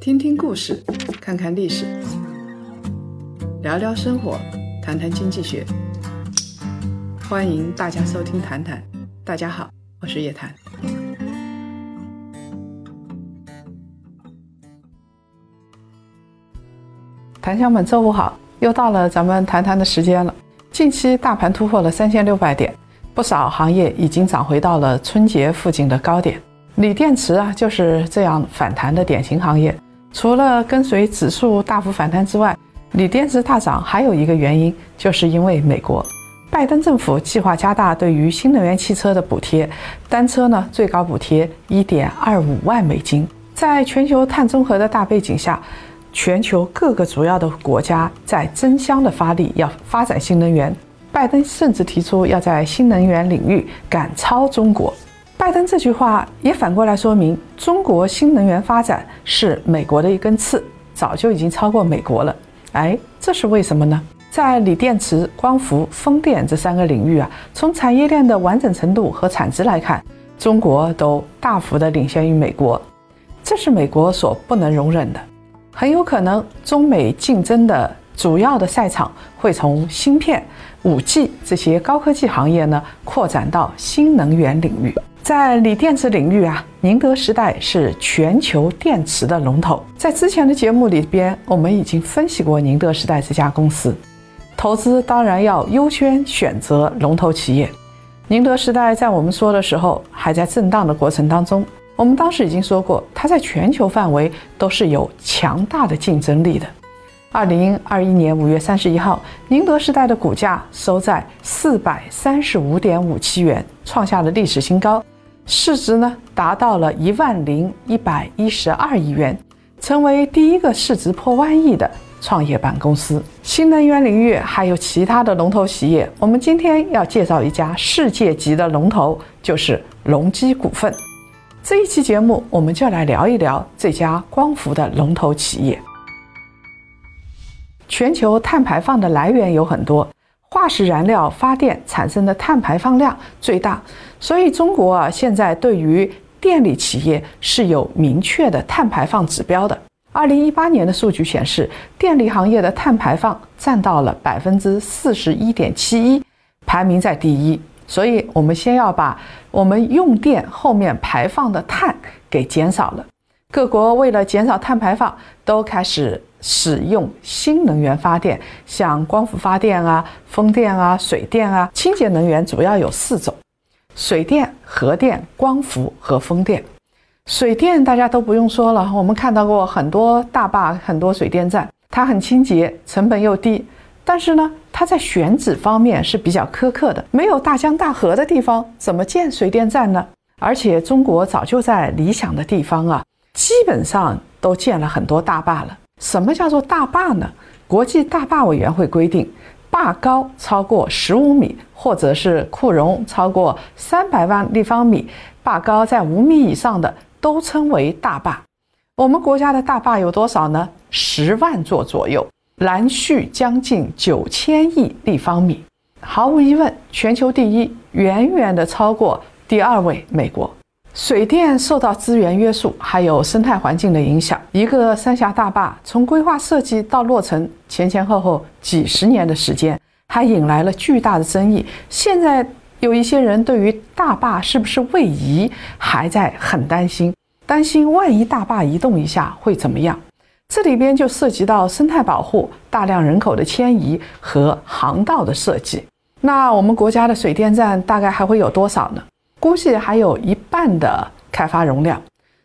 听听故事，看看历史，聊聊生活，谈谈经济学。欢迎大家收听《谈谈》，大家好，我是叶檀。檀香们，周五好，又到了咱们谈谈的时间了。近期大盘突破了三千六百点，不少行业已经涨回到了春节附近的高点。锂电池啊，就是这样反弹的典型行业。除了跟随指数大幅反弹之外，锂电池大涨还有一个原因，就是因为美国拜登政府计划加大对于新能源汽车的补贴，单车呢最高补贴一点二五万美金。在全球碳中和的大背景下，全球各个主要的国家在争相的发力，要发展新能源。拜登甚至提出要在新能源领域赶超中国。拜登这句话也反过来说明，中国新能源发展是美国的一根刺，早就已经超过美国了。哎，这是为什么呢？在锂电池、光伏、风电这三个领域啊，从产业链的完整程度和产值来看，中国都大幅的领先于美国，这是美国所不能容忍的。很有可能，中美竞争的主要的赛场会从芯片、五 G 这些高科技行业呢，扩展到新能源领域。在锂电池领域啊，宁德时代是全球电池的龙头。在之前的节目里边，我们已经分析过宁德时代这家公司。投资当然要优先选择龙头企业。宁德时代在我们说的时候还在震荡的过程当中，我们当时已经说过，它在全球范围都是有强大的竞争力的。二零二一年五月三十一号，宁德时代的股价收在四百三十五点五七元，创下了历史新高。市值呢达到了一万零一百一十二亿元，成为第一个市值破万亿的创业板公司。新能源领域还有其他的龙头企业，我们今天要介绍一家世界级的龙头，就是隆基股份。这一期节目，我们就来聊一聊这家光伏的龙头企业。全球碳排放的来源有很多。化石燃料发电产生的碳排放量最大，所以中国啊现在对于电力企业是有明确的碳排放指标的。二零一八年的数据显示，电力行业的碳排放占到了百分之四十一点七一，排名在第一。所以，我们先要把我们用电后面排放的碳给减少了。各国为了减少碳排放，都开始使用新能源发电，像光伏发电啊、风电啊、水电啊。清洁能源主要有四种：水电、核电、光伏和风电。水电大家都不用说了，我们看到过很多大坝、很多水电站，它很清洁，成本又低。但是呢，它在选址方面是比较苛刻的，没有大江大河的地方，怎么建水电站呢？而且中国早就在理想的地方啊。基本上都建了很多大坝了。什么叫做大坝呢？国际大坝委员会规定，坝高超过十五米，或者是库容超过三百万立方米，坝高在五米以上的都称为大坝。我们国家的大坝有多少呢？十万座左右，南蓄将近九千亿立方米。毫无疑问，全球第一，远远的超过第二位美国。水电受到资源约束，还有生态环境的影响。一个三峡大坝从规划设计到落成，前前后后几十年的时间，还引来了巨大的争议。现在有一些人对于大坝是不是位移，还在很担心，担心万一大坝移动一下会怎么样？这里边就涉及到生态保护、大量人口的迁移和航道的设计。那我们国家的水电站大概还会有多少呢？估计还有一半的开发容量，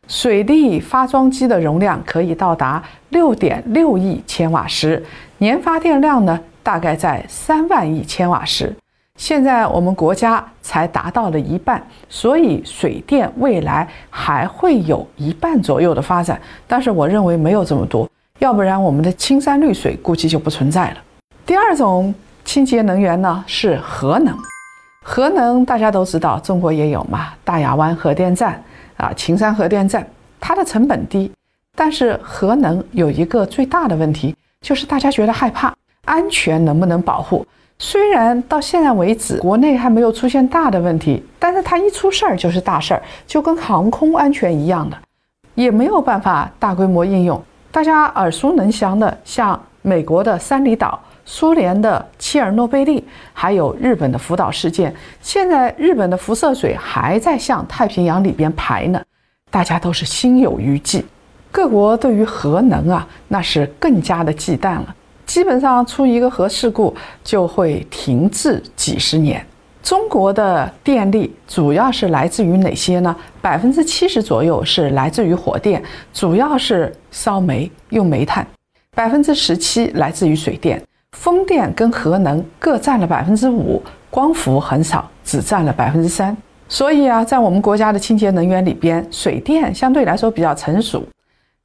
水利发装机的容量可以到达六点六亿千瓦时，年发电量呢大概在三万亿千瓦时。现在我们国家才达到了一半，所以水电未来还会有一半左右的发展，但是我认为没有这么多，要不然我们的青山绿水估计就不存在了。第二种清洁能源呢是核能。核能大家都知道，中国也有嘛，大亚湾核电站啊，秦山核电站，它的成本低，但是核能有一个最大的问题，就是大家觉得害怕，安全能不能保护？虽然到现在为止，国内还没有出现大的问题，但是它一出事儿就是大事儿，就跟航空安全一样的，也没有办法大规模应用。大家耳熟能详的，像美国的三里岛、苏联的切尔诺贝利，还有日本的福岛事件，现在日本的辐射水还在向太平洋里边排呢，大家都是心有余悸。各国对于核能啊，那是更加的忌惮了。基本上出一个核事故就会停滞几十年。中国的电力主要是来自于哪些呢？百分之七十左右是来自于火电，主要是烧煤用煤炭；百分之十七来自于水电，风电跟核能各占了百分之五，光伏很少，只占了百分之三。所以啊，在我们国家的清洁能源里边，水电相对来说比较成熟。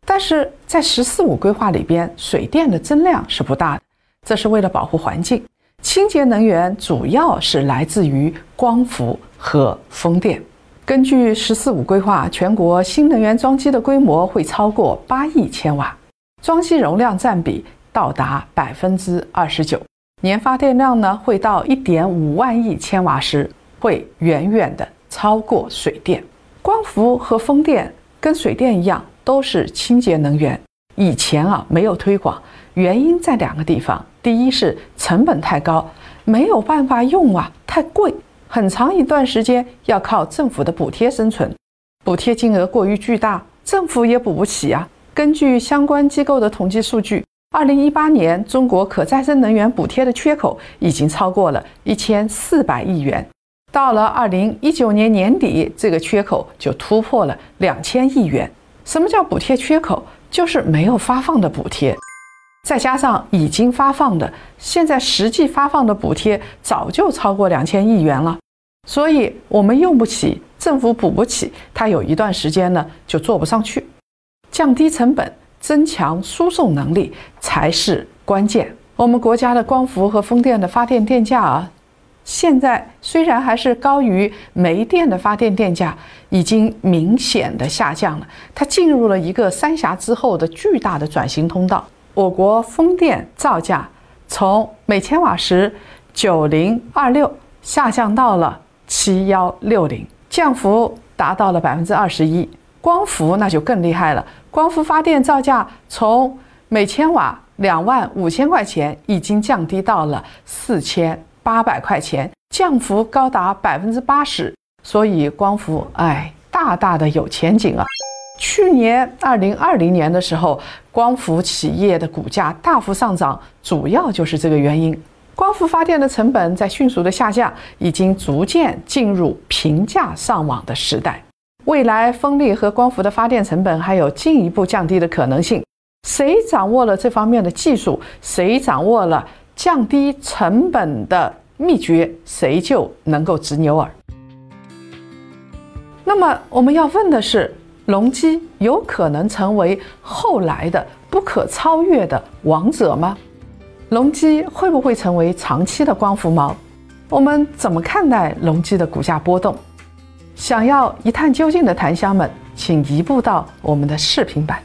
但是在“十四五”规划里边，水电的增量是不大的，这是为了保护环境。清洁能源主要是来自于光伏和风电。根据“十四五”规划，全国新能源装机的规模会超过八亿千瓦，装机容量占比到达百分之二十九，年发电量呢会到一点五万亿千瓦时，会远远的超过水电。光伏和风电跟水电一样。都是清洁能源，以前啊没有推广，原因在两个地方。第一是成本太高，没有办法用啊，太贵，很长一段时间要靠政府的补贴生存，补贴金额过于巨大，政府也补不起啊。根据相关机构的统计数据，二零一八年中国可再生能源补贴的缺口已经超过了一千四百亿元，到了二零一九年年底，这个缺口就突破了两千亿元。什么叫补贴缺口？就是没有发放的补贴，再加上已经发放的，现在实际发放的补贴早就超过两千亿元了，所以我们用不起，政府补不起，它有一段时间呢就做不上去。降低成本，增强输送能力才是关键。我们国家的光伏和风电的发电电价啊。现在虽然还是高于煤电的发电电价，已经明显的下降了。它进入了一个三峡之后的巨大的转型通道。我国风电造价从每千瓦时九零二六下降到了七幺六零，降幅达到了百分之二十一。光伏那就更厉害了，光伏发电造价从每千瓦两万五千块钱，已经降低到了四千。八百块钱，降幅高达百分之八十，所以光伏哎，大大的有前景啊！去年二零二零年的时候，光伏企业的股价大幅上涨，主要就是这个原因。光伏发电的成本在迅速的下降，已经逐渐进入平价上网的时代。未来风力和光伏的发电成本还有进一步降低的可能性。谁掌握了这方面的技术，谁掌握了？降低成本的秘诀，谁就能够执牛耳？那么我们要问的是，隆基有可能成为后来的不可超越的王者吗？隆基会不会成为长期的光伏猫？我们怎么看待隆基的股价波动？想要一探究竟的檀香们，请移步到我们的视频版。